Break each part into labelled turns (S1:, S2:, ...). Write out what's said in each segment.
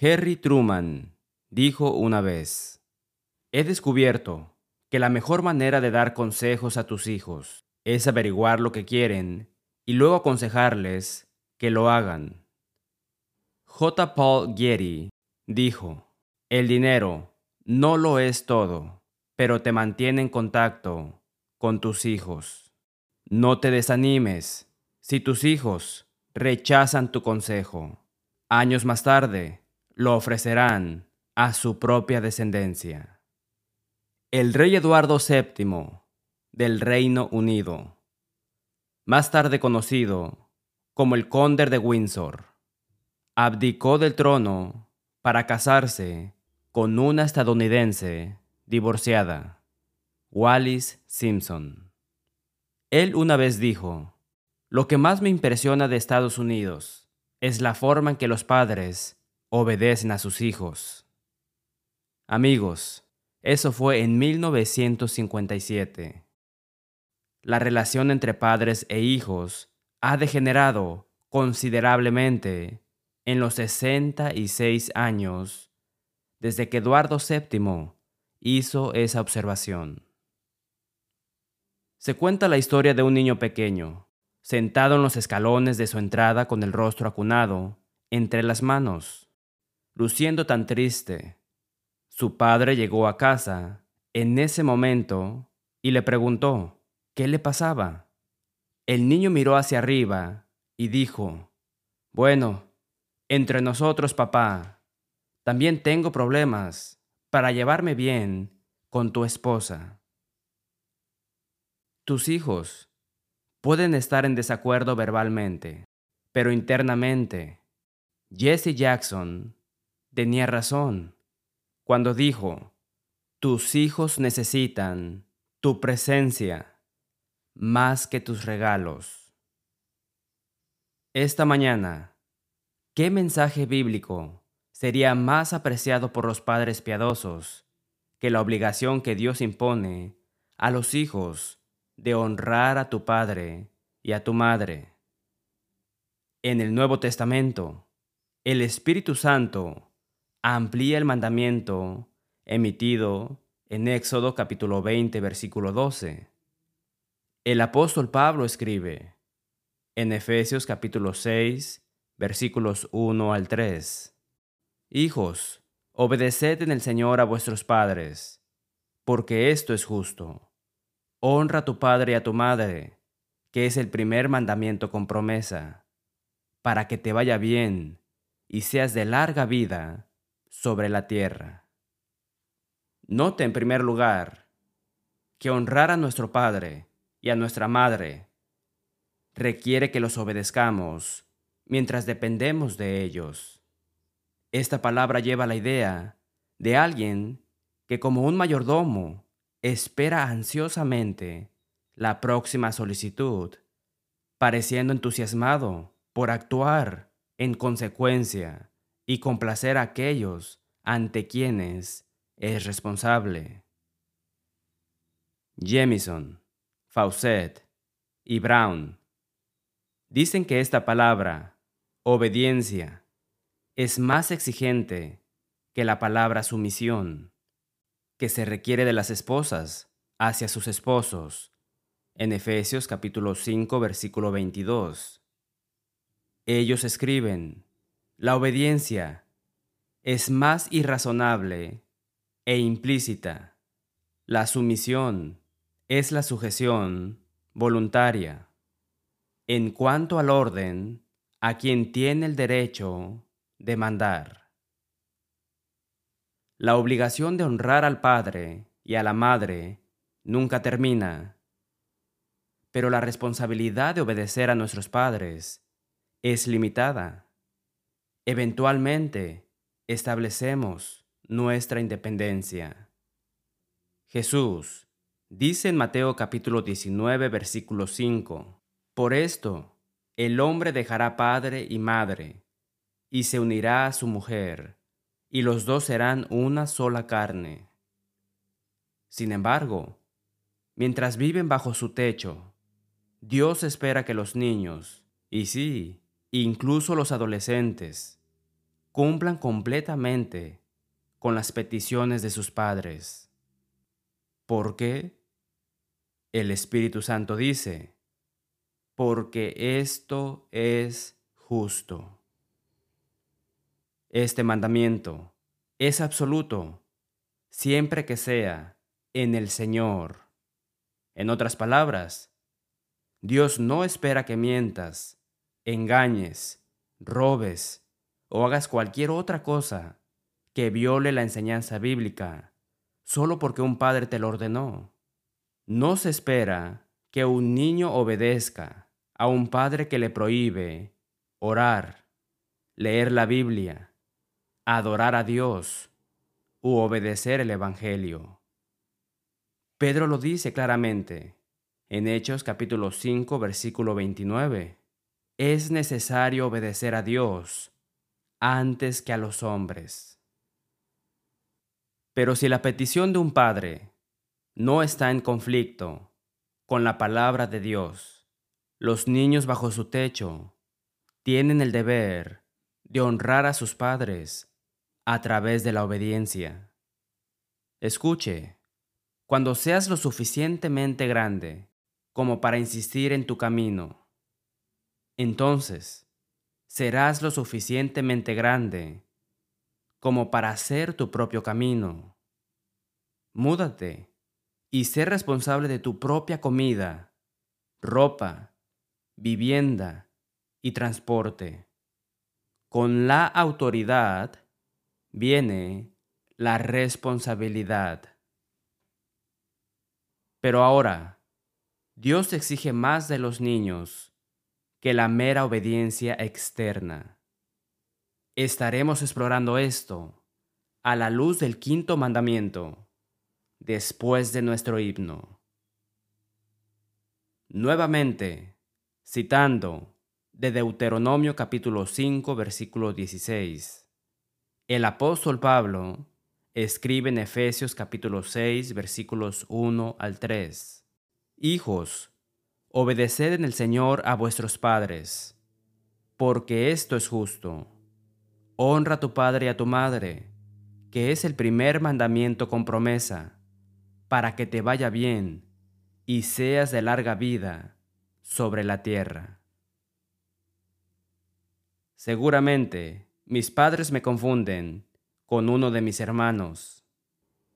S1: Harry Truman dijo una vez, he descubierto que la mejor manera de dar consejos a tus hijos es averiguar lo que quieren y luego aconsejarles que lo hagan. J. Paul Getty dijo, el dinero no lo es todo, pero te mantiene en contacto con tus hijos. No te desanimes si tus hijos rechazan tu consejo. Años más tarde, lo ofrecerán a su propia descendencia. El rey Eduardo VII del Reino Unido, más tarde conocido como el Conde de Windsor, abdicó del trono para casarse con una estadounidense divorciada, Wallis Simpson. Él una vez dijo, lo que más me impresiona de Estados Unidos es la forma en que los padres obedecen a sus hijos. Amigos, eso fue en 1957. La relación entre padres e hijos ha degenerado considerablemente en los 66 años desde que Eduardo VII hizo esa observación. Se cuenta la historia de un niño pequeño, sentado en los escalones de su entrada con el rostro acunado entre las manos luciendo tan triste. Su padre llegó a casa en ese momento y le preguntó qué le pasaba. El niño miró hacia arriba y dijo, Bueno, entre nosotros, papá, también tengo problemas para llevarme bien con tu esposa. Tus hijos pueden estar en desacuerdo verbalmente, pero internamente, Jesse Jackson tenía razón cuando dijo, tus hijos necesitan tu presencia más que tus regalos. Esta mañana, ¿qué mensaje bíblico sería más apreciado por los padres piadosos que la obligación que Dios impone a los hijos de honrar a tu padre y a tu madre? En el Nuevo Testamento, el Espíritu Santo amplía el mandamiento emitido en Éxodo capítulo 20, versículo 12. El apóstol Pablo escribe en Efesios capítulo 6, versículos 1 al 3. Hijos, obedeced en el Señor a vuestros padres, porque esto es justo. Honra a tu padre y a tu madre, que es el primer mandamiento con promesa, para que te vaya bien y seas de larga vida sobre la tierra. Note en primer lugar que honrar a nuestro Padre y a nuestra Madre requiere que los obedezcamos mientras dependemos de ellos. Esta palabra lleva la idea de alguien que como un mayordomo espera ansiosamente la próxima solicitud, pareciendo entusiasmado por actuar en consecuencia y complacer a aquellos ante quienes es responsable. Jemison, Fawcett y Brown dicen que esta palabra, obediencia, es más exigente que la palabra sumisión, que se requiere de las esposas hacia sus esposos, en Efesios capítulo 5 versículo 22. Ellos escriben, la obediencia es más irrazonable e implícita. La sumisión es la sujeción voluntaria. En cuanto al orden, a quien tiene el derecho de mandar. La obligación de honrar al padre y a la madre nunca termina, pero la responsabilidad de obedecer a nuestros padres es limitada. Eventualmente, establecemos nuestra independencia. Jesús dice en Mateo capítulo 19, versículo 5, Por esto, el hombre dejará padre y madre, y se unirá a su mujer, y los dos serán una sola carne. Sin embargo, mientras viven bajo su techo, Dios espera que los niños, y sí, incluso los adolescentes, cumplan completamente con las peticiones de sus padres. ¿Por qué? El Espíritu Santo dice, porque esto es justo. Este mandamiento es absoluto siempre que sea en el Señor. En otras palabras, Dios no espera que mientas, engañes, robes o hagas cualquier otra cosa que viole la enseñanza bíblica solo porque un padre te lo ordenó. No se espera que un niño obedezca a un padre que le prohíbe orar, leer la Biblia, adorar a Dios u obedecer el Evangelio. Pedro lo dice claramente en Hechos capítulo 5 versículo 29. Es necesario obedecer a Dios antes que a los hombres. Pero si la petición de un padre no está en conflicto con la palabra de Dios, los niños bajo su techo tienen el deber de honrar a sus padres a través de la obediencia. Escuche, cuando seas lo suficientemente grande como para insistir en tu camino, entonces serás lo suficientemente grande como para hacer tu propio camino. Múdate y sé responsable de tu propia comida, ropa, vivienda y transporte. Con la autoridad viene la responsabilidad. Pero ahora, Dios exige más de los niños que la mera obediencia externa. Estaremos explorando esto a la luz del quinto mandamiento después de nuestro himno. Nuevamente, citando de Deuteronomio capítulo 5 versículo 16, el apóstol Pablo escribe en Efesios capítulo 6 versículos 1 al 3, Hijos, Obedeced en el Señor a vuestros padres, porque esto es justo. Honra a tu padre y a tu madre, que es el primer mandamiento con promesa, para que te vaya bien y seas de larga vida sobre la tierra. Seguramente mis padres me confunden con uno de mis hermanos,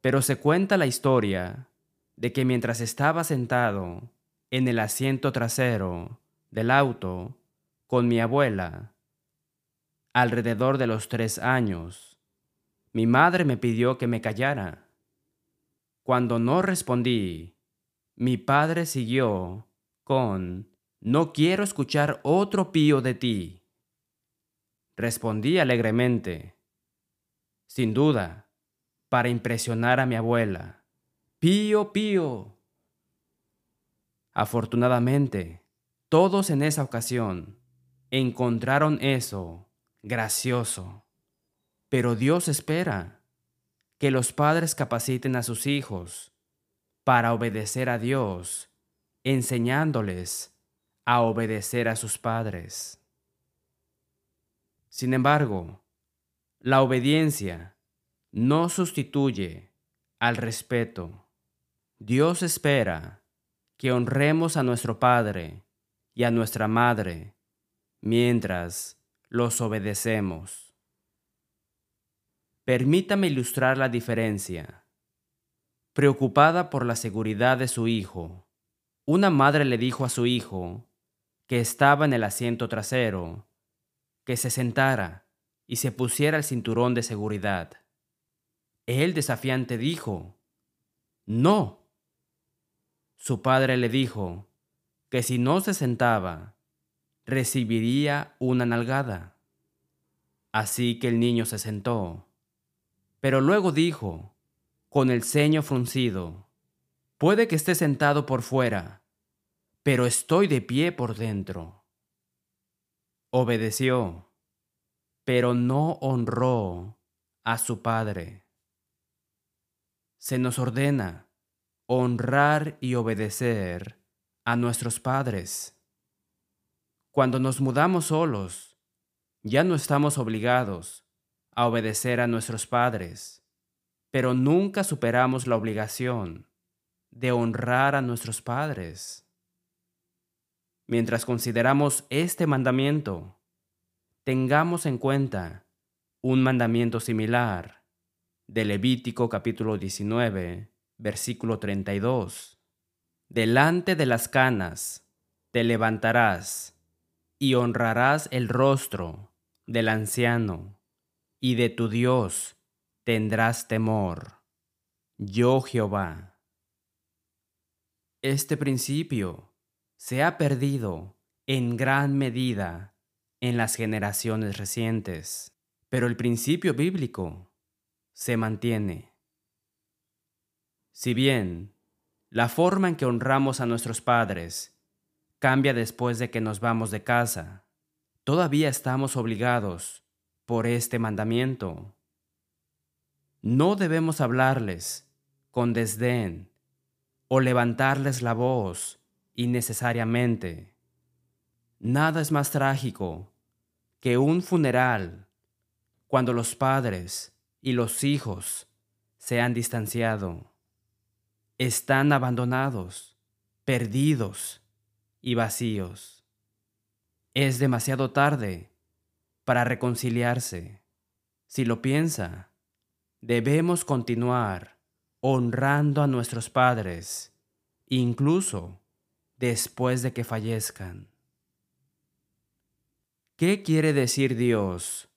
S1: pero se cuenta la historia de que mientras estaba sentado en el asiento trasero del auto con mi abuela. Alrededor de los tres años, mi madre me pidió que me callara. Cuando no respondí, mi padre siguió con, no quiero escuchar otro pío de ti. Respondí alegremente, sin duda, para impresionar a mi abuela. Pío, pío. Afortunadamente, todos en esa ocasión encontraron eso gracioso. Pero Dios espera que los padres capaciten a sus hijos para obedecer a Dios, enseñándoles a obedecer a sus padres. Sin embargo, la obediencia no sustituye al respeto. Dios espera que honremos a nuestro Padre y a nuestra Madre mientras los obedecemos. Permítame ilustrar la diferencia. Preocupada por la seguridad de su hijo, una madre le dijo a su hijo, que estaba en el asiento trasero, que se sentara y se pusiera el cinturón de seguridad. Él desafiante dijo, No, su padre le dijo que si no se sentaba, recibiría una nalgada. Así que el niño se sentó. Pero luego dijo, con el ceño fruncido, puede que esté sentado por fuera, pero estoy de pie por dentro. Obedeció, pero no honró a su padre. Se nos ordena honrar y obedecer a nuestros padres. Cuando nos mudamos solos, ya no estamos obligados a obedecer a nuestros padres, pero nunca superamos la obligación de honrar a nuestros padres. Mientras consideramos este mandamiento, tengamos en cuenta un mandamiento similar de Levítico capítulo 19, versículo 32. Delante de las canas te levantarás y honrarás el rostro del anciano, y de tu Dios tendrás temor. Yo Jehová. Este principio se ha perdido en gran medida en las generaciones recientes, pero el principio bíblico se mantiene. Si bien la forma en que honramos a nuestros padres cambia después de que nos vamos de casa, todavía estamos obligados por este mandamiento. No debemos hablarles con desdén o levantarles la voz innecesariamente. Nada es más trágico que un funeral cuando los padres y los hijos se han distanciado. Están abandonados, perdidos y vacíos. Es demasiado tarde para reconciliarse. Si lo piensa, debemos continuar honrando a nuestros padres, incluso después de que fallezcan. ¿Qué quiere decir Dios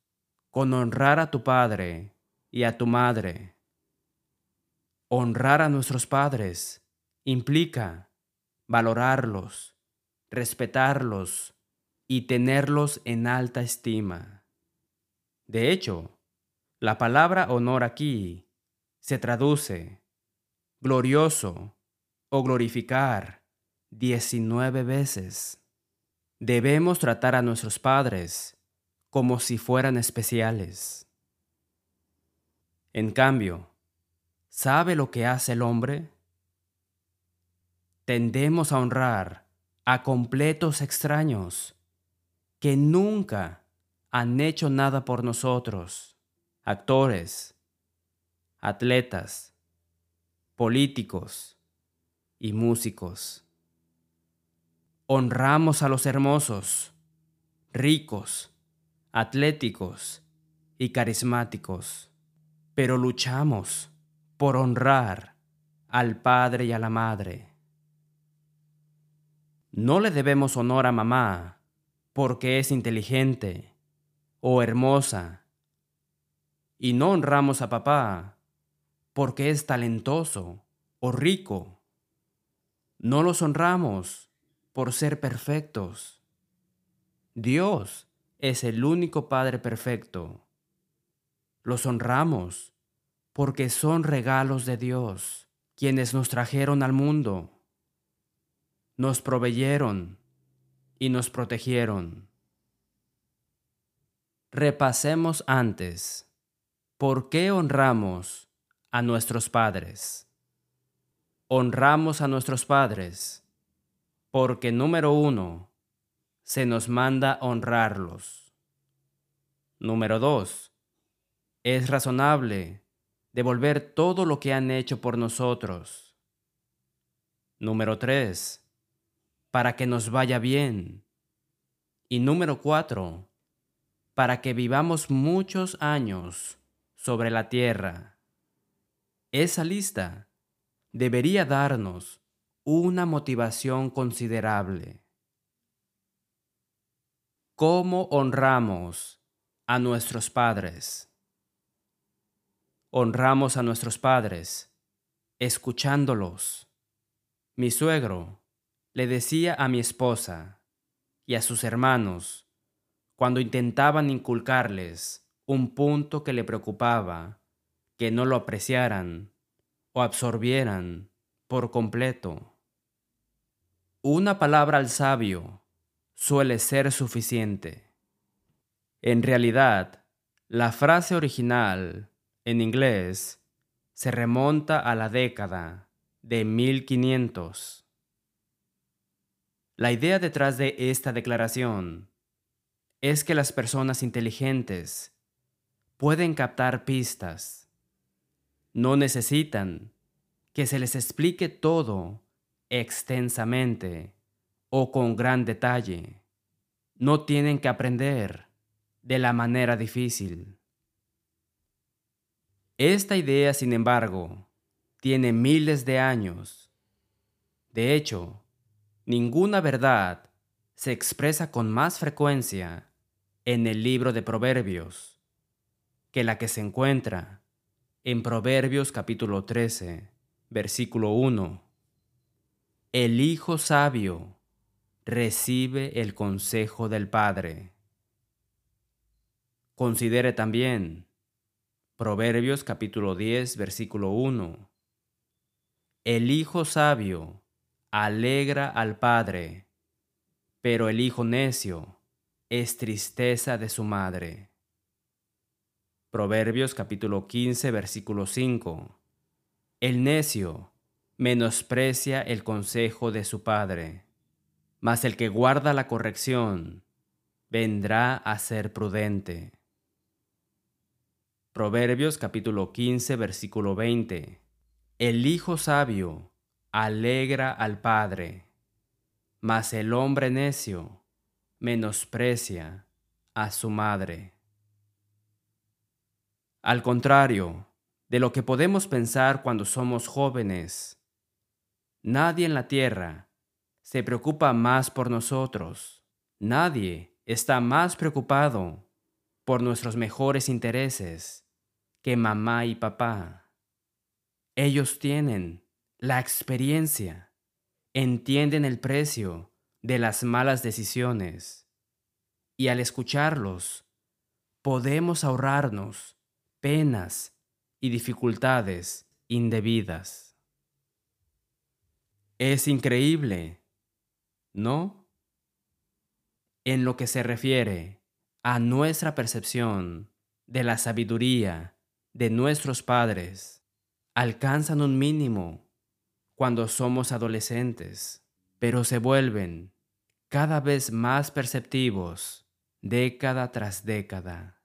S1: con honrar a tu padre y a tu madre? Honrar a nuestros padres implica valorarlos, respetarlos y tenerlos en alta estima. De hecho, la palabra honor aquí se traduce glorioso o glorificar 19 veces. Debemos tratar a nuestros padres como si fueran especiales. En cambio, ¿sabe lo que hace el hombre? Tendemos a honrar a completos extraños que nunca han hecho nada por nosotros, actores, atletas, políticos y músicos. Honramos a los hermosos, ricos, atléticos y carismáticos, pero luchamos por honrar al Padre y a la Madre no le debemos honor a mamá porque es inteligente o hermosa. Y no honramos a papá porque es talentoso o rico. No los honramos por ser perfectos. Dios es el único Padre perfecto. Los honramos porque son regalos de Dios, quienes nos trajeron al mundo nos proveyeron y nos protegieron. Repasemos antes, ¿por qué honramos a nuestros padres? Honramos a nuestros padres porque número uno, se nos manda honrarlos. Número dos, es razonable devolver todo lo que han hecho por nosotros. Número tres, para que nos vaya bien. Y número cuatro, para que vivamos muchos años sobre la tierra. Esa lista debería darnos una motivación considerable. ¿Cómo honramos a nuestros padres? Honramos a nuestros padres escuchándolos. Mi suegro le decía a mi esposa y a sus hermanos cuando intentaban inculcarles un punto que le preocupaba, que no lo apreciaran o absorbieran por completo. Una palabra al sabio suele ser suficiente. En realidad, la frase original, en inglés, se remonta a la década de 1500 la idea detrás de esta declaración es que las personas inteligentes pueden captar pistas. No necesitan que se les explique todo extensamente o con gran detalle. No tienen que aprender de la manera difícil. Esta idea, sin embargo, tiene miles de años. De hecho, ninguna verdad se expresa con más frecuencia en el libro de Proverbios que la que se encuentra en Proverbios capítulo 13, versículo 1. El hijo sabio recibe el consejo del Padre. Considere también Proverbios capítulo 10, versículo 1. El hijo sabio alegra al Padre, pero el hijo necio es tristeza de su madre. Proverbios capítulo 15, versículo 5. El necio menosprecia el consejo de su padre mas el que guarda la corrección vendrá a ser prudente. Proverbios capítulo 15 versículo 20. El hijo sabio alegra al padre, mas el hombre necio menosprecia a su madre. Al contrario de lo que podemos pensar cuando somos jóvenes, nadie en la tierra se preocupa más por nosotros. Nadie está más preocupado por nuestros mejores intereses que mamá y papá. Ellos tienen la experiencia, entienden el precio de las malas decisiones y al escucharlos podemos ahorrarnos penas y dificultades indebidas. Es increíble ¿no? En lo que se refiere a nuestra percepción de la sabiduría de nuestros padres, alcanzan un mínimo cuando somos adolescentes, pero se vuelven cada vez más perceptivos década tras década.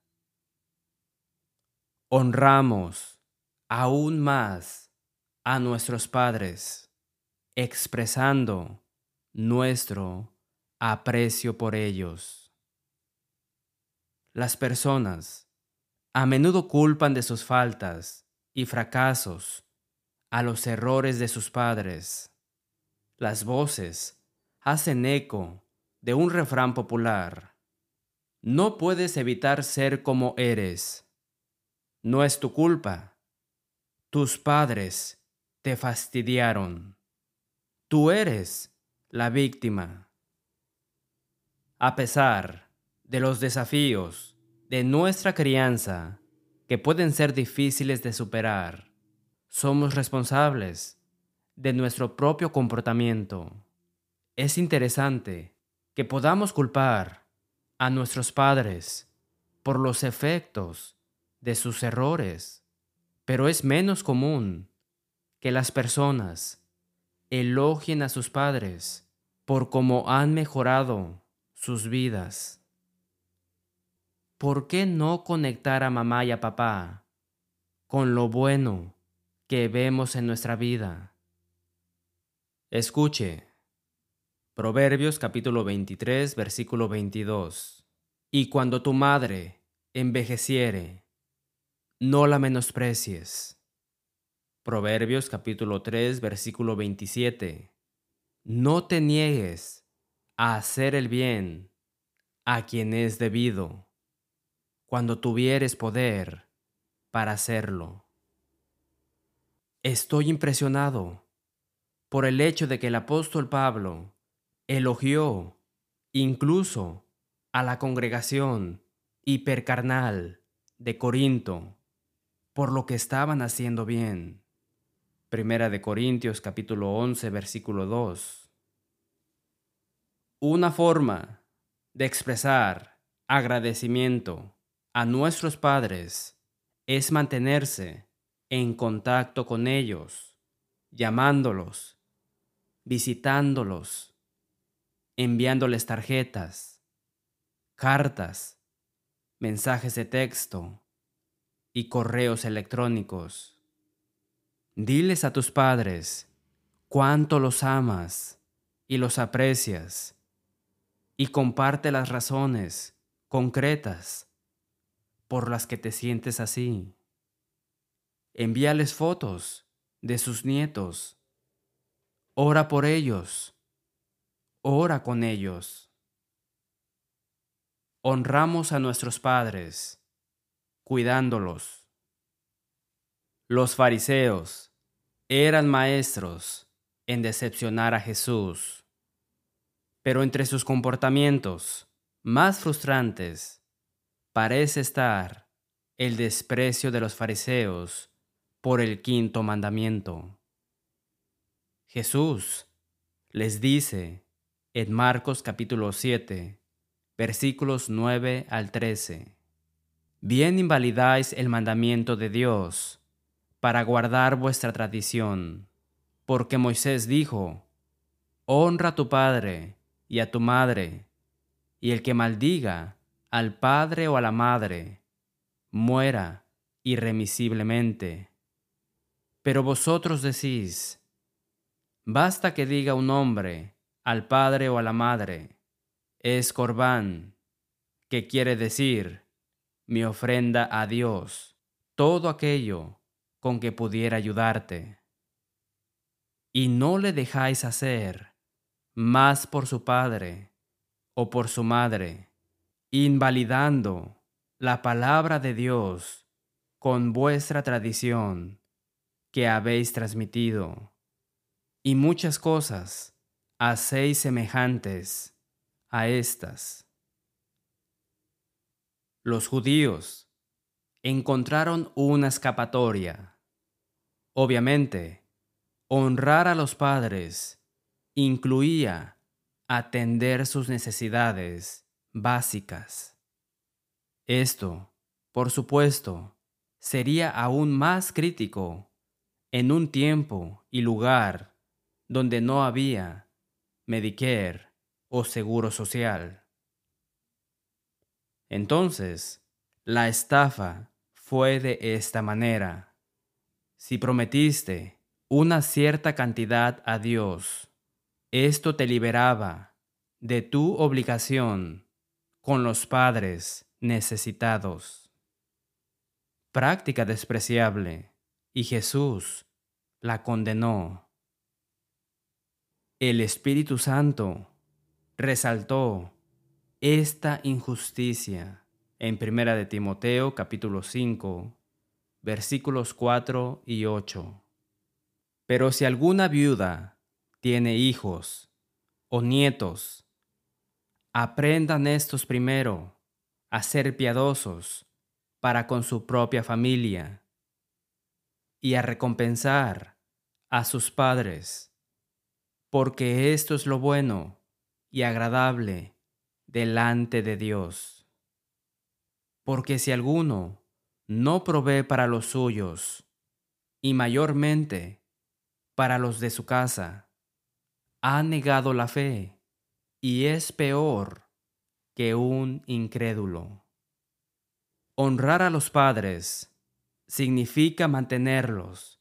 S1: Honramos aún más a nuestros padres, expresando nuestro aprecio por ellos. Las personas a menudo culpan de sus faltas y fracasos a los errores de sus padres. Las voces hacen eco de un refrán popular. No puedes evitar ser como eres. No es tu culpa. Tus padres te fastidiaron. Tú eres la víctima. A pesar de los desafíos de nuestra crianza, que pueden ser difíciles de superar, somos responsables de nuestro propio comportamiento. Es interesante que podamos culpar a nuestros padres por los efectos de sus errores, pero es menos común que las personas elogien a sus padres por cómo han mejorado sus vidas. ¿Por qué no conectar a mamá y a papá con lo bueno que vemos en nuestra vida? Escuche. Proverbios capítulo 23, versículo 22. Y cuando tu madre envejeciere, no la menosprecies Proverbios capítulo 3, versículo 27. No te niegues a hacer el bien a quien es debido, cuando tuvieres poder para hacerlo. Estoy impresionado por el hecho de que el apóstol Pablo elogió incluso a la congregación hipercarnal de Corinto por lo que estaban haciendo bien. Primera de Corintios capítulo 11 versículo 2. Una forma de expresar agradecimiento a nuestros padres es mantenerse en contacto con ellos, llamándolos, visitándolos, enviándoles tarjetas, cartas, mensajes de texto, y correos electrónicos. Diles a tus padres cuánto los amas y los aprecias y comparte las razones concretas por las que te sientes así. Envíales fotos de sus nietos. Ora por ellos. Ora con ellos. Honramos a nuestros padres, cuidándolos. Los fariseos eran maestros en decepcionar a Jesús, pero entre sus comportamientos más frustrantes parece estar el desprecio de los fariseos por el quinto mandamiento. Jesús les dice en Marcos capítulo 7, versículos 9 al 13, Bien invalidáis el mandamiento de Dios para guardar vuestra tradición, porque Moisés dijo, Honra a tu padre y a tu madre, y el que maldiga al padre o a la madre, muera irremisiblemente. Pero vosotros decís, basta que diga un hombre al padre o a la madre, es corbán, que quiere decir mi ofrenda a Dios, todo aquello con que pudiera ayudarte. Y no le dejáis hacer más por su padre o por su madre, invalidando la palabra de Dios con vuestra tradición que habéis transmitido, y muchas cosas hacéis semejantes a estas. Los judíos encontraron una escapatoria. Obviamente, honrar a los padres incluía atender sus necesidades básicas. Esto, por supuesto, sería aún más crítico en un tiempo y lugar donde no había Medicare o seguro social. Entonces, la estafa fue de esta manera. Si prometiste una cierta cantidad a Dios, esto te liberaba de tu obligación con los padres necesitados. Práctica despreciable y Jesús la condenó. El Espíritu Santo resaltó esta injusticia en Primera de Timoteo capítulo 5 versículos 4 y 8. Pero si alguna viuda tiene hijos o nietos, aprendan estos primero a ser piadosos para con su propia familia y a recompensar a sus padres, porque esto es lo bueno y agradable delante de Dios. Porque si alguno no provee para los suyos, y mayormente para los de su casa, ha negado la fe y es peor que un incrédulo. Honrar a los padres significa mantenerlos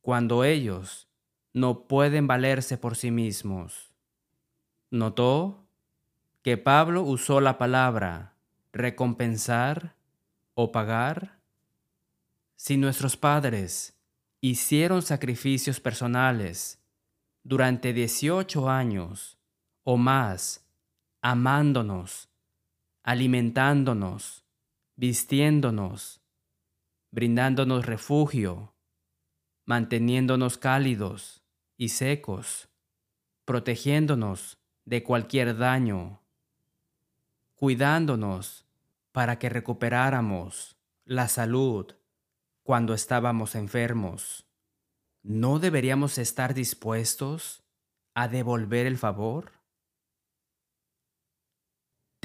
S1: cuando ellos no pueden valerse por sí mismos. ¿Notó que Pablo usó la palabra recompensar o pagar? Si nuestros padres hicieron sacrificios personales durante 18 años o más, amándonos, alimentándonos, vistiéndonos, brindándonos refugio, manteniéndonos cálidos y secos, protegiéndonos de cualquier daño, cuidándonos para que recuperáramos la salud cuando estábamos enfermos. ¿No deberíamos estar dispuestos a devolver el favor?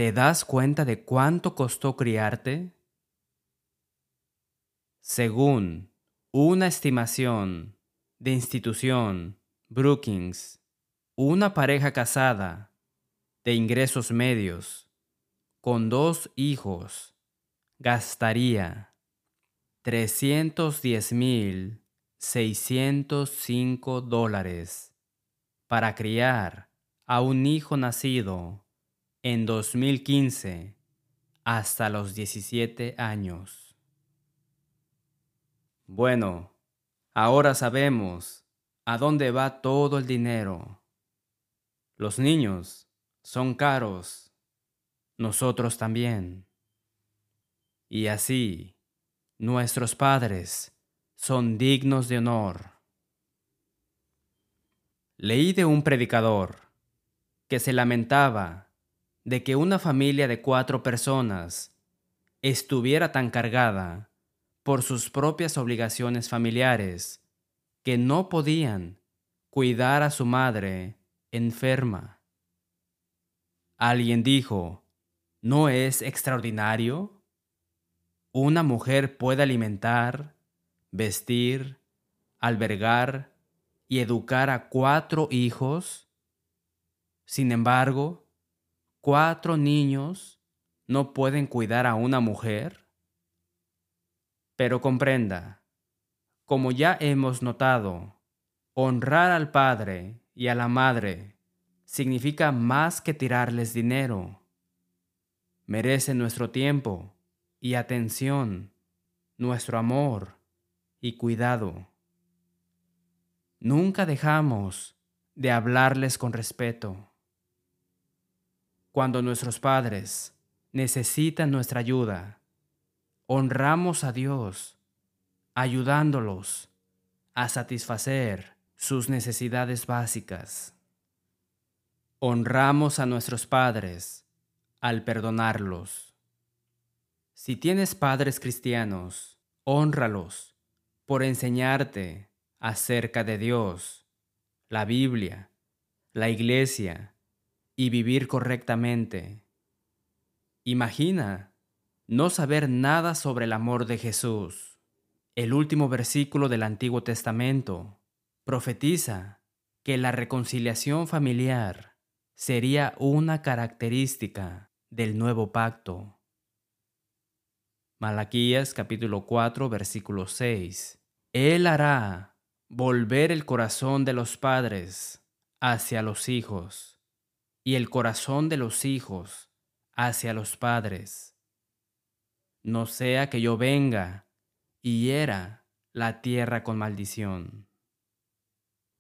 S1: ¿Te das cuenta de cuánto costó criarte? Según una estimación de institución Brookings, una pareja casada de ingresos medios con dos hijos gastaría 310.605 dólares para criar a un hijo nacido en 2015 hasta los 17 años. Bueno, ahora sabemos a dónde va todo el dinero. Los niños son caros, nosotros también. Y así, nuestros padres son dignos de honor. Leí de un predicador que se lamentaba de que una familia de cuatro personas estuviera tan cargada por sus propias obligaciones familiares que no podían cuidar a su madre enferma. Alguien dijo, ¿no es extraordinario? Una mujer puede alimentar, vestir, albergar y educar a cuatro hijos. Sin embargo, cuatro niños no pueden cuidar a una mujer? Pero comprenda, como ya hemos notado, honrar al padre y a la madre significa más que tirarles dinero. Merece nuestro tiempo y atención, nuestro amor y cuidado. Nunca dejamos de hablarles con respeto cuando nuestros padres necesitan nuestra ayuda, honramos a Dios ayudándolos a satisfacer sus necesidades básicas. Honramos a nuestros padres al perdonarlos. Si tienes padres cristianos, honralos por enseñarte acerca de Dios, la Biblia, la iglesia y vivir correctamente. Imagina no saber nada sobre el amor de Jesús. El último versículo del Antiguo Testamento profetiza que la reconciliación familiar sería una característica del nuevo pacto. Malaquías capítulo 4 versículo 6. Él hará volver el corazón de los padres hacia los hijos y el corazón de los hijos hacia los padres. No sea que yo venga y hiera la tierra con maldición.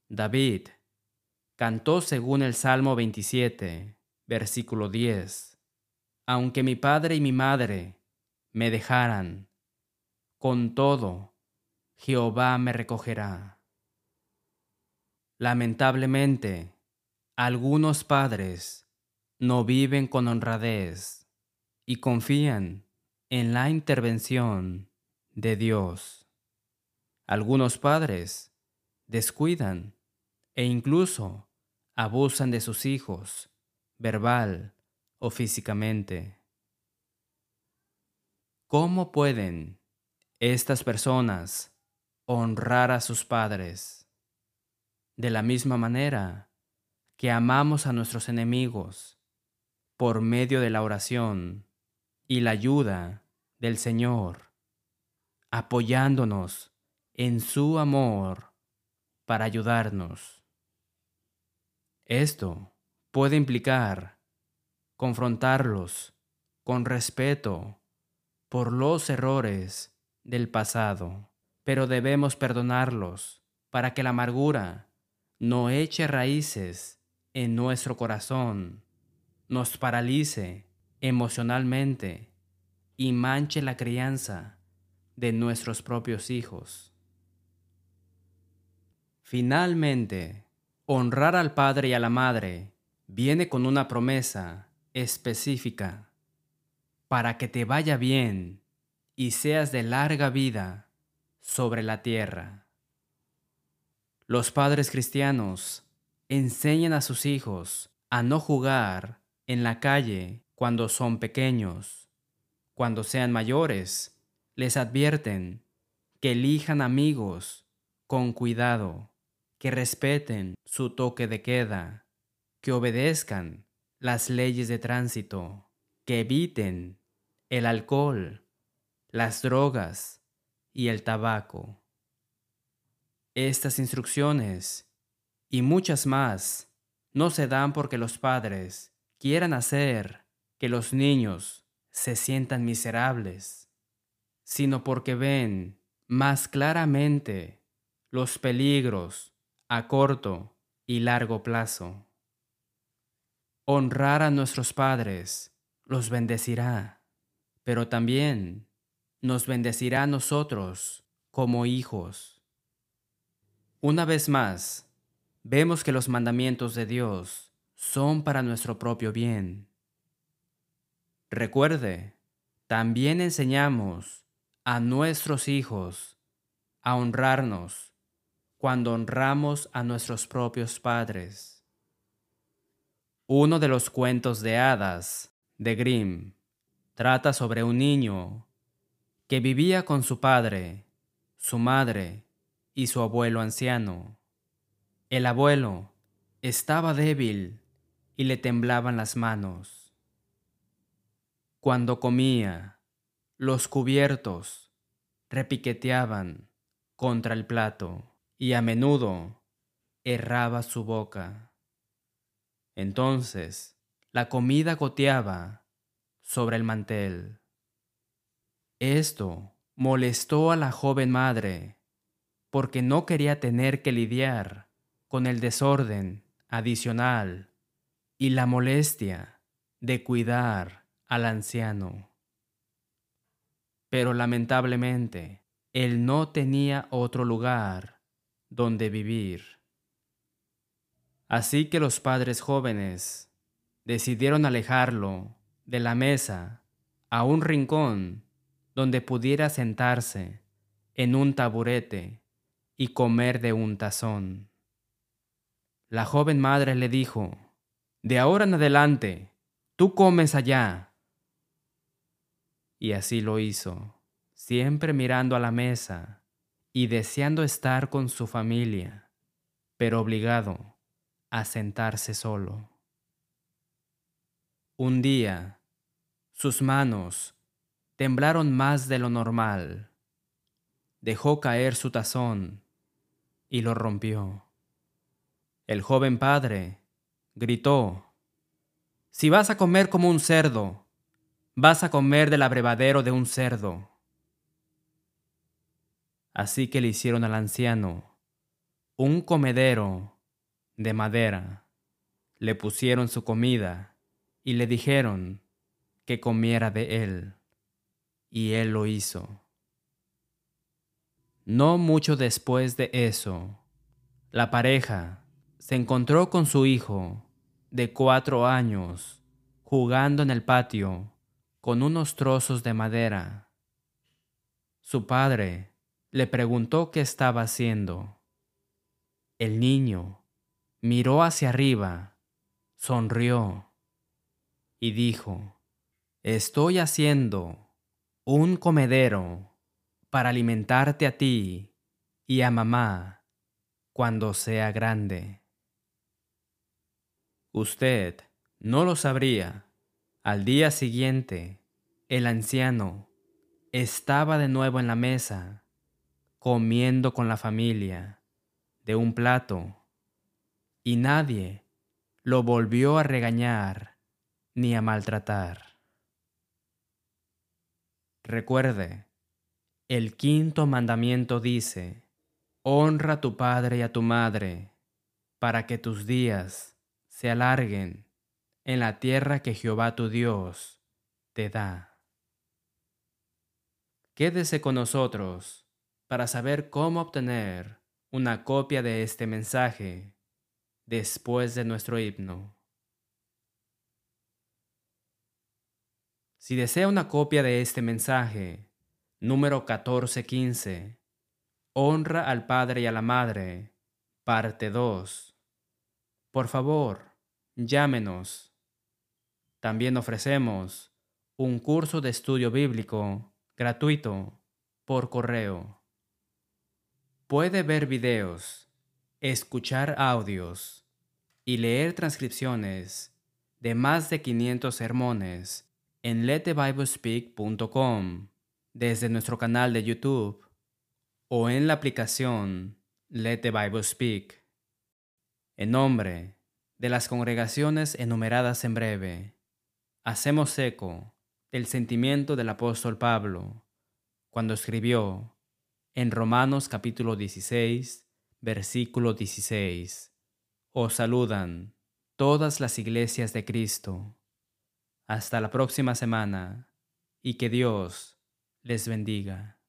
S1: David cantó según el Salmo 27, versículo 10. Aunque mi padre y mi madre me dejaran, con todo, Jehová me recogerá. Lamentablemente, algunos padres no viven con honradez y confían en la intervención de Dios. Algunos padres descuidan e incluso abusan de sus hijos, verbal o físicamente. ¿Cómo pueden estas personas honrar a sus padres? De la misma manera que amamos a nuestros enemigos por medio de la oración y la ayuda del Señor, apoyándonos en su amor para ayudarnos. Esto puede implicar confrontarlos con respeto por los errores del pasado, pero debemos perdonarlos para que la amargura no eche raíces en nuestro corazón, nos paralice emocionalmente y manche la crianza de nuestros propios hijos. Finalmente, honrar al padre y a la madre viene con una promesa específica para que te vaya bien y seas de larga vida sobre la tierra. Los padres cristianos enseñen a sus hijos a no jugar en la calle cuando son pequeños. Cuando sean mayores, les advierten que elijan amigos con cuidado, que respeten su toque de queda, que obedezcan las leyes de tránsito, que eviten el alcohol, las drogas y el tabaco. Estas instrucciones y muchas más no se dan porque los padres quieran hacer que los niños se sientan miserables, sino porque ven más claramente los peligros a corto y largo plazo. Honrar a nuestros padres los bendecirá, pero también nos bendecirá a nosotros como hijos. Una vez más, vemos que los mandamientos de Dios son para nuestro propio bien. Recuerde, también enseñamos a nuestros hijos a honrarnos cuando honramos a nuestros propios padres. Uno de los cuentos de hadas de Grimm trata sobre un niño que vivía con su padre, su madre y su abuelo anciano. El abuelo estaba débil y le temblaban las manos. Cuando comía, los cubiertos repiqueteaban contra el plato y a menudo erraba su boca. Entonces la comida goteaba sobre el mantel. Esto molestó a la joven madre porque no quería tener que lidiar con el desorden adicional y la molestia de cuidar al anciano. Pero lamentablemente, él no tenía otro lugar donde vivir. Así que los padres jóvenes decidieron alejarlo de la mesa a un rincón donde pudiera sentarse en un taburete y comer de un tazón. La joven madre le dijo, De ahora en adelante, tú comes allá. Y así lo hizo, siempre mirando a la mesa y deseando estar con su familia, pero obligado a sentarse solo. Un día, sus manos temblaron más de lo normal. Dejó caer su tazón y lo rompió. El joven padre gritó, Si vas a comer como un cerdo, vas a comer del abrevadero de un cerdo. Así que le hicieron al anciano un comedero de madera, le pusieron su comida y le dijeron que comiera de él y él lo hizo. No mucho después de eso, la pareja se encontró con su hijo de cuatro años jugando en el patio con unos trozos de madera. Su padre le preguntó qué estaba haciendo. El niño miró hacia arriba, sonrió y dijo, Estoy haciendo un comedero para alimentarte a ti y a mamá cuando sea grande. Usted no lo sabría. Al día siguiente, el anciano estaba de nuevo en la mesa, comiendo con la familia de un plato, y nadie lo volvió a regañar ni a maltratar. Recuerde, el quinto mandamiento dice, honra a tu padre y a tu madre, para que tus días se alarguen en la tierra que Jehová tu Dios te da. Quédese con nosotros para saber cómo obtener una copia de este mensaje después de nuestro himno. Si desea una copia de este mensaje, número 1415, Honra al Padre y a la Madre, parte 2. Por favor, llámenos. También ofrecemos un curso de estudio bíblico gratuito por correo. Puede ver videos, escuchar audios y leer transcripciones de más de 500 sermones en letthebiblespeak.com, desde nuestro canal de YouTube o en la aplicación Let the Bible Speak. En nombre de las congregaciones enumeradas en breve, hacemos eco del sentimiento del apóstol Pablo cuando escribió en Romanos capítulo 16, versículo 16, Os saludan todas las iglesias de Cristo. Hasta la próxima semana y que Dios les bendiga.